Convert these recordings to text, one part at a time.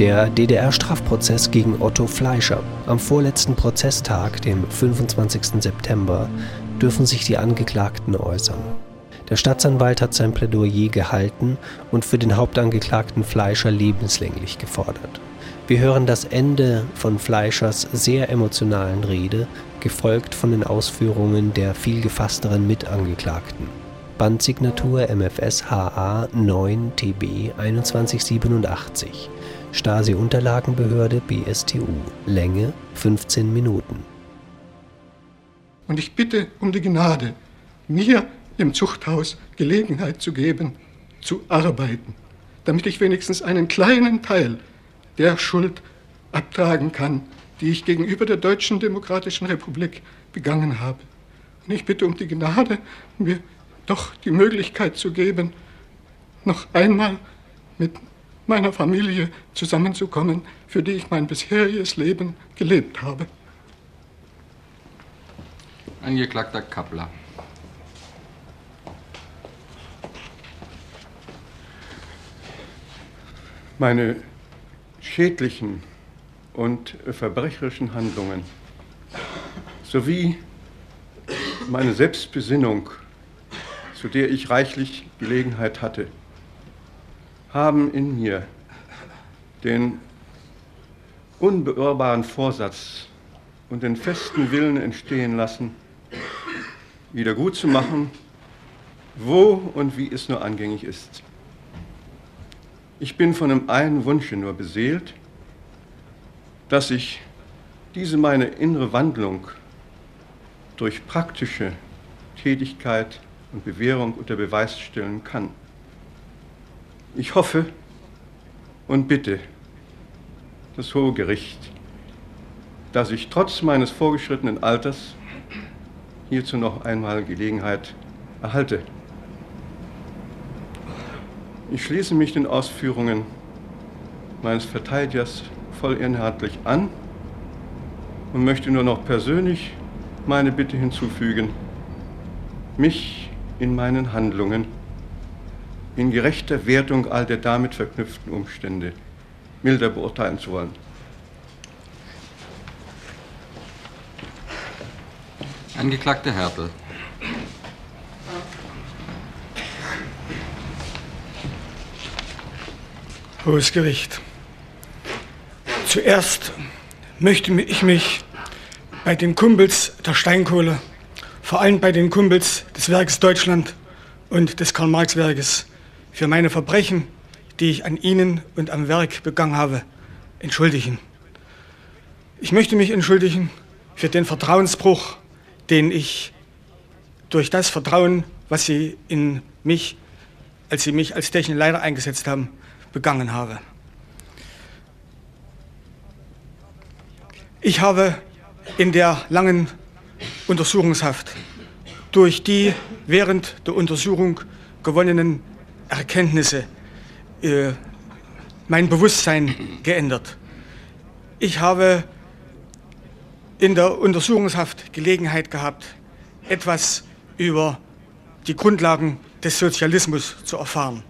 Der DDR-Strafprozess gegen Otto Fleischer. Am vorletzten Prozesstag, dem 25. September, dürfen sich die Angeklagten äußern. Der Staatsanwalt hat sein Plädoyer gehalten und für den Hauptangeklagten Fleischer lebenslänglich gefordert. Wir hören das Ende von Fleischers sehr emotionalen Rede, gefolgt von den Ausführungen der viel gefassteren Mitangeklagten. Bandsignatur MFS HA 9 TB 2187. Stasi-Unterlagenbehörde BSTU. Länge 15 Minuten. Und ich bitte um die Gnade, mir im Zuchthaus Gelegenheit zu geben, zu arbeiten, damit ich wenigstens einen kleinen Teil der Schuld abtragen kann, die ich gegenüber der Deutschen Demokratischen Republik begangen habe. Und ich bitte um die Gnade, mir doch die Möglichkeit zu geben, noch einmal mit meiner Familie zusammenzukommen, für die ich mein bisheriges Leben gelebt habe. Angeklagter Kappler. Meine schädlichen und verbrecherischen Handlungen sowie meine Selbstbesinnung, zu der ich reichlich Gelegenheit hatte, haben in mir den unbeirrbaren Vorsatz und den festen Willen entstehen lassen, wieder gut zu machen, wo und wie es nur angängig ist. Ich bin von einem einen Wunsche nur beseelt, dass ich diese meine innere Wandlung durch praktische Tätigkeit und Bewährung unter Beweis stellen kann. Ich hoffe und bitte das Hohe Gericht, dass ich trotz meines vorgeschrittenen Alters hierzu noch einmal Gelegenheit erhalte. Ich schließe mich den Ausführungen meines Verteidigers voll inhaltlich an und möchte nur noch persönlich meine Bitte hinzufügen, mich in meinen Handlungen in gerechter Wertung all der damit verknüpften Umstände milder beurteilen zu wollen. Angeklagter Hertel. Hohes Gericht. Zuerst möchte ich mich bei den Kumpels der Steinkohle, vor allem bei den Kumpels des Werkes Deutschland und des Karl-Marx-Werkes, für meine Verbrechen, die ich an ihnen und am Werk begangen habe, entschuldigen. Ich möchte mich entschuldigen für den Vertrauensbruch, den ich durch das Vertrauen, was sie in mich, als sie mich als technischen Leiter eingesetzt haben, begangen habe. Ich habe in der langen Untersuchungshaft durch die während der Untersuchung gewonnenen Erkenntnisse äh, mein Bewusstsein geändert. Ich habe in der Untersuchungshaft Gelegenheit gehabt, etwas über die Grundlagen des Sozialismus zu erfahren.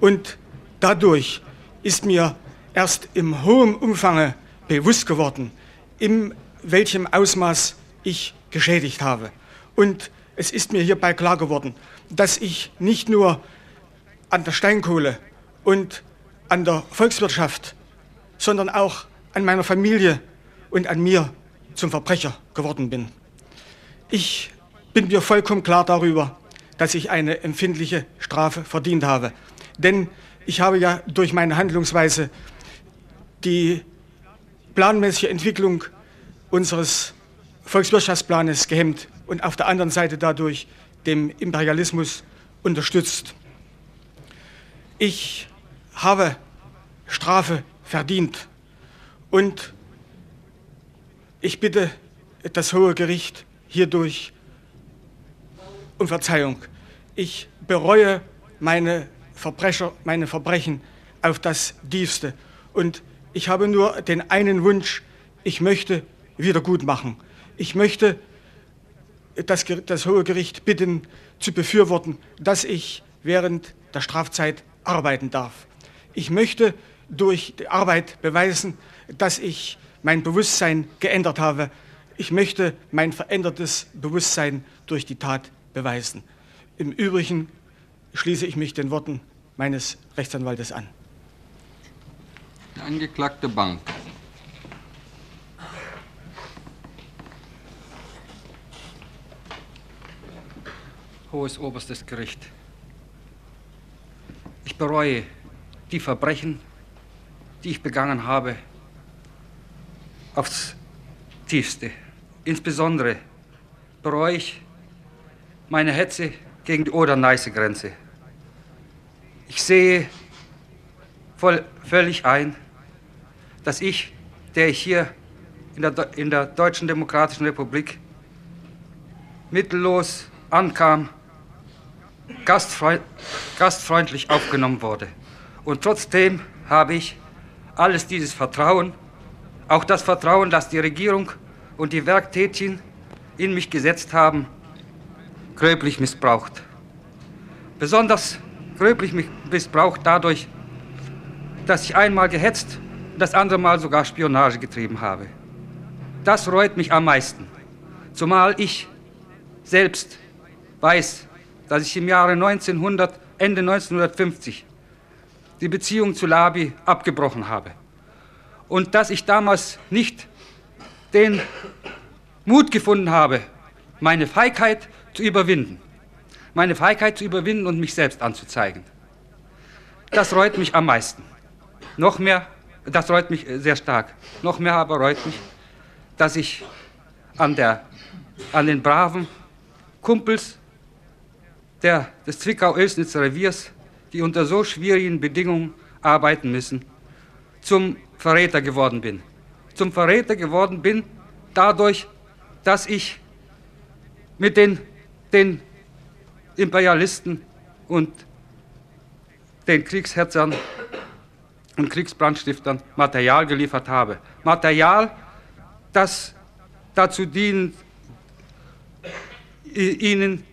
Und Dadurch ist mir erst im hohen Umfang bewusst geworden, in welchem Ausmaß ich geschädigt habe. Und es ist mir hierbei klar geworden, dass ich nicht nur an der Steinkohle und an der Volkswirtschaft, sondern auch an meiner Familie und an mir zum Verbrecher geworden bin. Ich bin mir vollkommen klar darüber, dass ich eine empfindliche Strafe verdient habe. Denn ich habe ja durch meine Handlungsweise die planmäßige Entwicklung unseres Volkswirtschaftsplanes gehemmt und auf der anderen Seite dadurch dem Imperialismus unterstützt. Ich habe Strafe verdient und ich bitte das Hohe Gericht hierdurch um Verzeihung. Ich bereue meine Verbrecher meine Verbrechen auf das Tiefste. Und ich habe nur den einen Wunsch, ich möchte wieder gut machen. Ich möchte das, das Hohe Gericht bitten, zu befürworten, dass ich während der Strafzeit arbeiten darf. Ich möchte durch die Arbeit beweisen, dass ich mein Bewusstsein geändert habe. Ich möchte mein verändertes Bewusstsein durch die Tat beweisen. Im Übrigen schließe ich mich den Worten meines Rechtsanwaltes an. Der angeklagte Bank. Hohes Oberstes Gericht. Ich bereue die Verbrechen, die ich begangen habe, aufs tiefste. Insbesondere bereue ich meine Hetze gegen die Oder-Neiße-Grenze. Ich sehe voll, völlig ein, dass ich, der ich hier in der, in der Deutschen Demokratischen Republik mittellos ankam, gastfreund, gastfreundlich aufgenommen wurde. Und trotzdem habe ich alles dieses Vertrauen, auch das Vertrauen, das die Regierung und die Werktätigen in mich gesetzt haben, gröblich missbraucht. Besonders gröblich missbraucht dadurch, dass ich einmal gehetzt und das andere Mal sogar Spionage getrieben habe. Das reut mich am meisten, zumal ich selbst weiß, dass ich im Jahre 1900, Ende 1950 die Beziehung zu Labi abgebrochen habe und dass ich damals nicht den Mut gefunden habe, meine Feigheit zu überwinden. Meine Feigheit zu überwinden und mich selbst anzuzeigen. Das reut mich am meisten. Noch mehr, das reut mich sehr stark. Noch mehr aber reut mich, dass ich an, der, an den braven Kumpels der, des Zwickau-Oelsnitzer Reviers, die unter so schwierigen Bedingungen arbeiten müssen, zum Verräter geworden bin. Zum Verräter geworden bin dadurch, dass ich mit den, den Imperialisten und den Kriegshetzern und Kriegsbrandstiftern Material geliefert habe. Material, das dazu dient, ihnen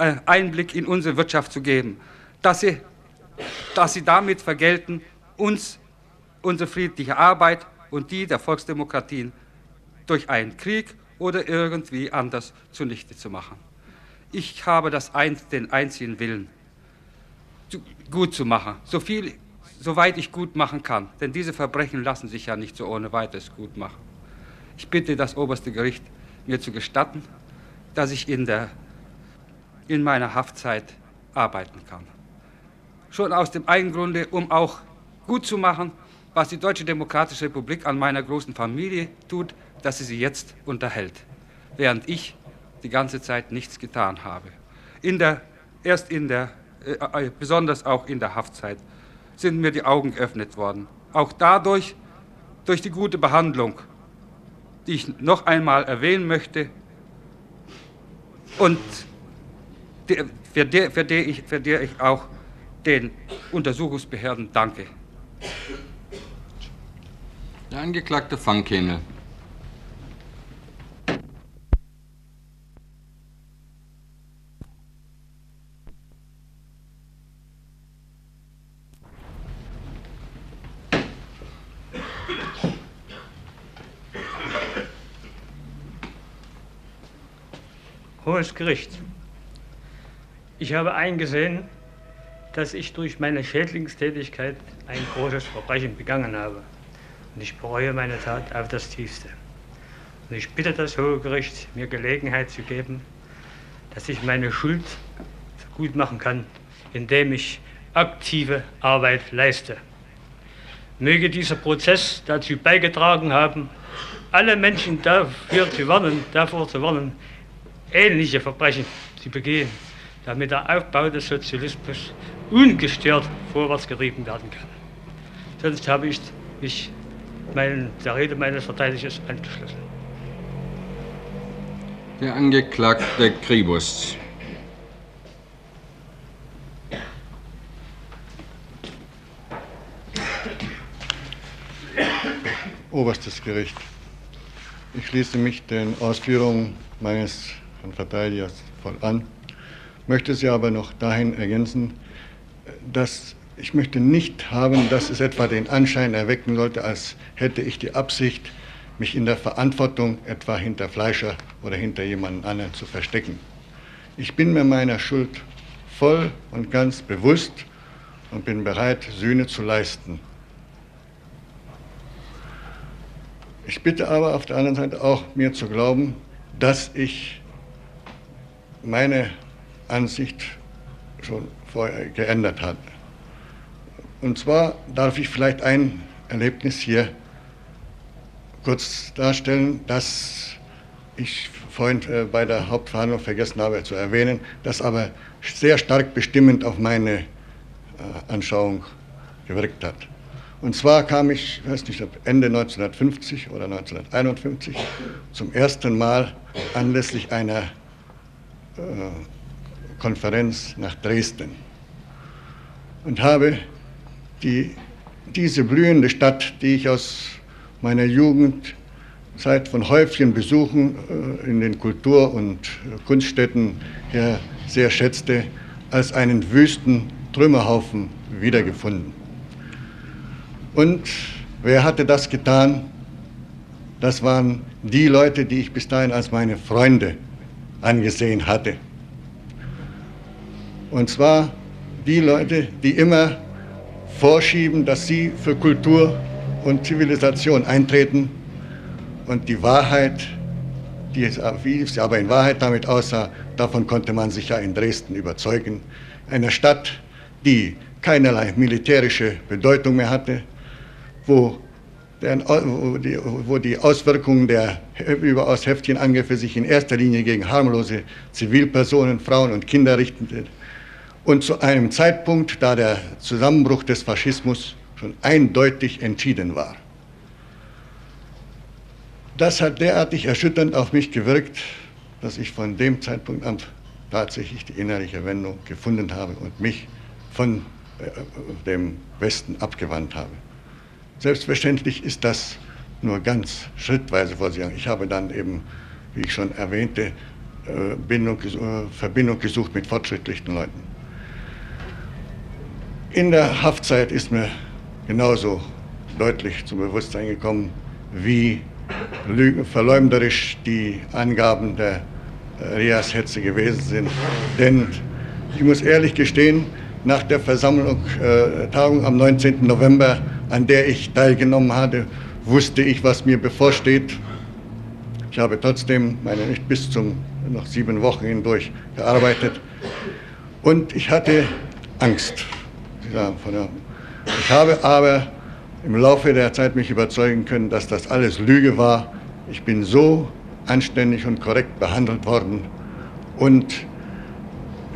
Einblick in unsere Wirtschaft zu geben, dass sie, dass sie damit vergelten, uns unsere friedliche Arbeit und die der Volksdemokratien durch einen Krieg oder irgendwie anders zunichte zu machen. Ich habe das ein, den einzigen Willen, gut zu machen, so viel, soweit ich gut machen kann, denn diese Verbrechen lassen sich ja nicht so ohne weiteres gut machen. Ich bitte das oberste Gericht, mir zu gestatten, dass ich in, der, in meiner Haftzeit arbeiten kann. Schon aus dem einen Grunde, um auch gut zu machen, was die Deutsche Demokratische Republik an meiner großen Familie tut, dass sie sie jetzt unterhält, während ich die ganze Zeit nichts getan habe. In der, erst in der, äh, äh, besonders auch in der Haftzeit, sind mir die Augen geöffnet worden. Auch dadurch, durch die gute Behandlung, die ich noch einmal erwähnen möchte und für, der, für, der ich, für der ich auch den Untersuchungsbehörden danke. Der Angeklagte Fangkenel. Hohes Gericht. Ich habe eingesehen, dass ich durch meine Schädlingstätigkeit ein großes Verbrechen begangen habe. Und ich bereue meine Tat auf das Tiefste. Und ich bitte das Hohe Gericht, mir Gelegenheit zu geben, dass ich meine Schuld gut machen kann, indem ich aktive Arbeit leiste. Möge dieser Prozess dazu beigetragen haben, alle Menschen dafür zu warnen, davor zu warnen, ähnliche Verbrechen zu begehen, damit der Aufbau des Sozialismus ungestört vorwärts getrieben werden kann. Sonst habe ich mich mein, der Rede meines Verteidigers angeschlossen. Der Angeklagte Kribus. Oberstes Gericht. Ich schließe mich den Ausführungen meines Verteidigers voll an, möchte sie aber noch dahin ergänzen, dass ich möchte nicht haben, dass es etwa den Anschein erwecken sollte, als hätte ich die Absicht, mich in der Verantwortung etwa hinter Fleischer oder hinter jemanden anderen zu verstecken. Ich bin mir meiner Schuld voll und ganz bewusst und bin bereit, Sühne zu leisten. Ich bitte aber auf der anderen Seite auch mir zu glauben, dass ich meine Ansicht schon vorher geändert habe. Und zwar darf ich vielleicht ein Erlebnis hier kurz darstellen, das ich vorhin äh, bei der Hauptverhandlung vergessen habe zu erwähnen, das aber sehr stark bestimmend auf meine äh, Anschauung gewirkt hat. Und zwar kam ich, ich weiß nicht, Ende 1950 oder 1951 zum ersten Mal anlässlich einer äh, Konferenz nach Dresden und habe die, diese blühende Stadt, die ich aus meiner Jugendzeit von häufigen Besuchen äh, in den Kultur- und Kunststätten her sehr schätzte, als einen wüsten Trümmerhaufen wiedergefunden. Und wer hatte das getan? Das waren die Leute, die ich bis dahin als meine Freunde angesehen hatte. Und zwar die Leute, die immer vorschieben, dass sie für Kultur und Zivilisation eintreten und die Wahrheit, die es, wie es aber in Wahrheit damit aussah, davon konnte man sich ja in Dresden überzeugen. Eine Stadt, die keinerlei militärische Bedeutung mehr hatte, wo, der, wo, die, wo die Auswirkungen der überaus heftigen Angriffe sich in erster Linie gegen harmlose Zivilpersonen, Frauen und Kinder richteten und zu einem Zeitpunkt, da der Zusammenbruch des Faschismus schon eindeutig entschieden war. Das hat derartig erschütternd auf mich gewirkt, dass ich von dem Zeitpunkt an tatsächlich die innerliche Wendung gefunden habe und mich von äh, dem Westen abgewandt habe. Selbstverständlich ist das nur ganz schrittweise vorgegangen. Ich habe dann eben, wie ich schon erwähnte, äh, Bindung, äh, Verbindung gesucht mit fortschrittlichen Leuten. In der Haftzeit ist mir genauso deutlich zum Bewusstsein gekommen, wie verleumderisch die Angaben der Rias-Hetze gewesen sind. Denn ich muss ehrlich gestehen, nach der Versammlung, äh, Tagung am 19. November, an der ich teilgenommen hatte, wusste ich, was mir bevorsteht. Ich habe trotzdem meine nicht bis zum noch sieben Wochen hindurch gearbeitet und ich hatte Angst ich habe aber im Laufe der Zeit mich überzeugen können, dass das alles Lüge war. Ich bin so anständig und korrekt behandelt worden und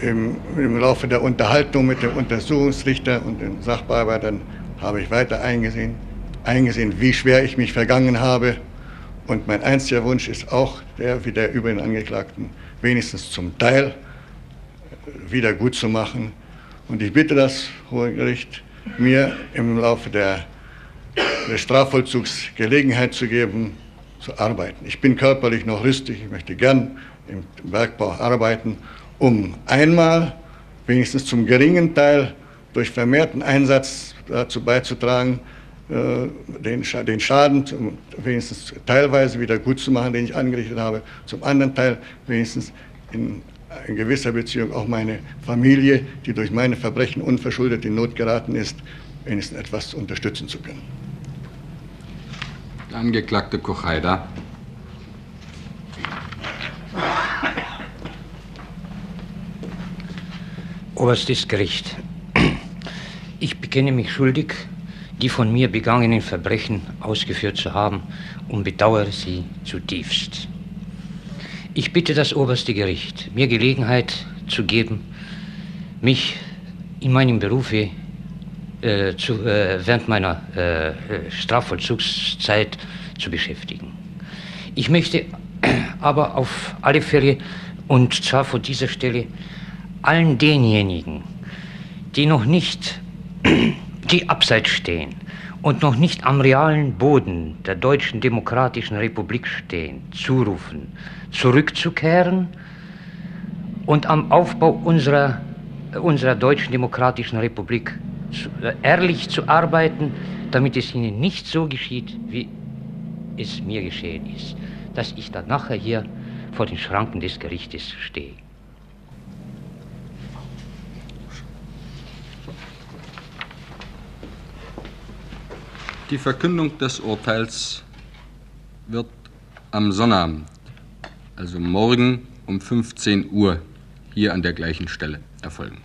im, im Laufe der Unterhaltung mit dem Untersuchungsrichter und den Sachbearbeitern habe ich weiter eingesehen, eingesehen, wie schwer ich mich vergangen habe. Und mein einziger Wunsch ist auch der, wie der übrigen Angeklagten, wenigstens zum Teil wieder gut zu machen. Und ich bitte das Hohe Gericht, mir im Laufe der, des Strafvollzugs Gelegenheit zu geben, zu arbeiten. Ich bin körperlich noch rüstig, ich möchte gern im Bergbau arbeiten, um einmal, wenigstens zum geringen Teil, durch vermehrten Einsatz dazu beizutragen, äh, den, Schaden zum, wenigstens teilweise wieder gut zu machen, den ich angerichtet habe, zum anderen Teil wenigstens in in gewisser Beziehung auch meine Familie, die durch meine Verbrechen unverschuldet in Not geraten ist, wenigstens etwas unterstützen zu können. Der Angeklagte Kochaida. Oberstes Gericht. Ich bekenne mich schuldig, die von mir begangenen Verbrechen ausgeführt zu haben und bedauere sie zutiefst. Ich bitte das oberste Gericht, mir Gelegenheit zu geben, mich in meinem Berufe äh, zu, äh, während meiner äh, Strafvollzugszeit zu beschäftigen. Ich möchte aber auf alle Fälle, und zwar vor dieser Stelle, allen denjenigen, die noch nicht, die abseits stehen und noch nicht am realen Boden der Deutschen Demokratischen Republik stehen, zurufen, zurückzukehren und am Aufbau unserer, unserer Deutschen Demokratischen Republik zu, äh, ehrlich zu arbeiten, damit es Ihnen nicht so geschieht, wie es mir geschehen ist, dass ich dann nachher hier vor den Schranken des Gerichtes stehe. Die Verkündung des Urteils wird am Sonnabend, also morgen um 15 Uhr, hier an der gleichen Stelle erfolgen.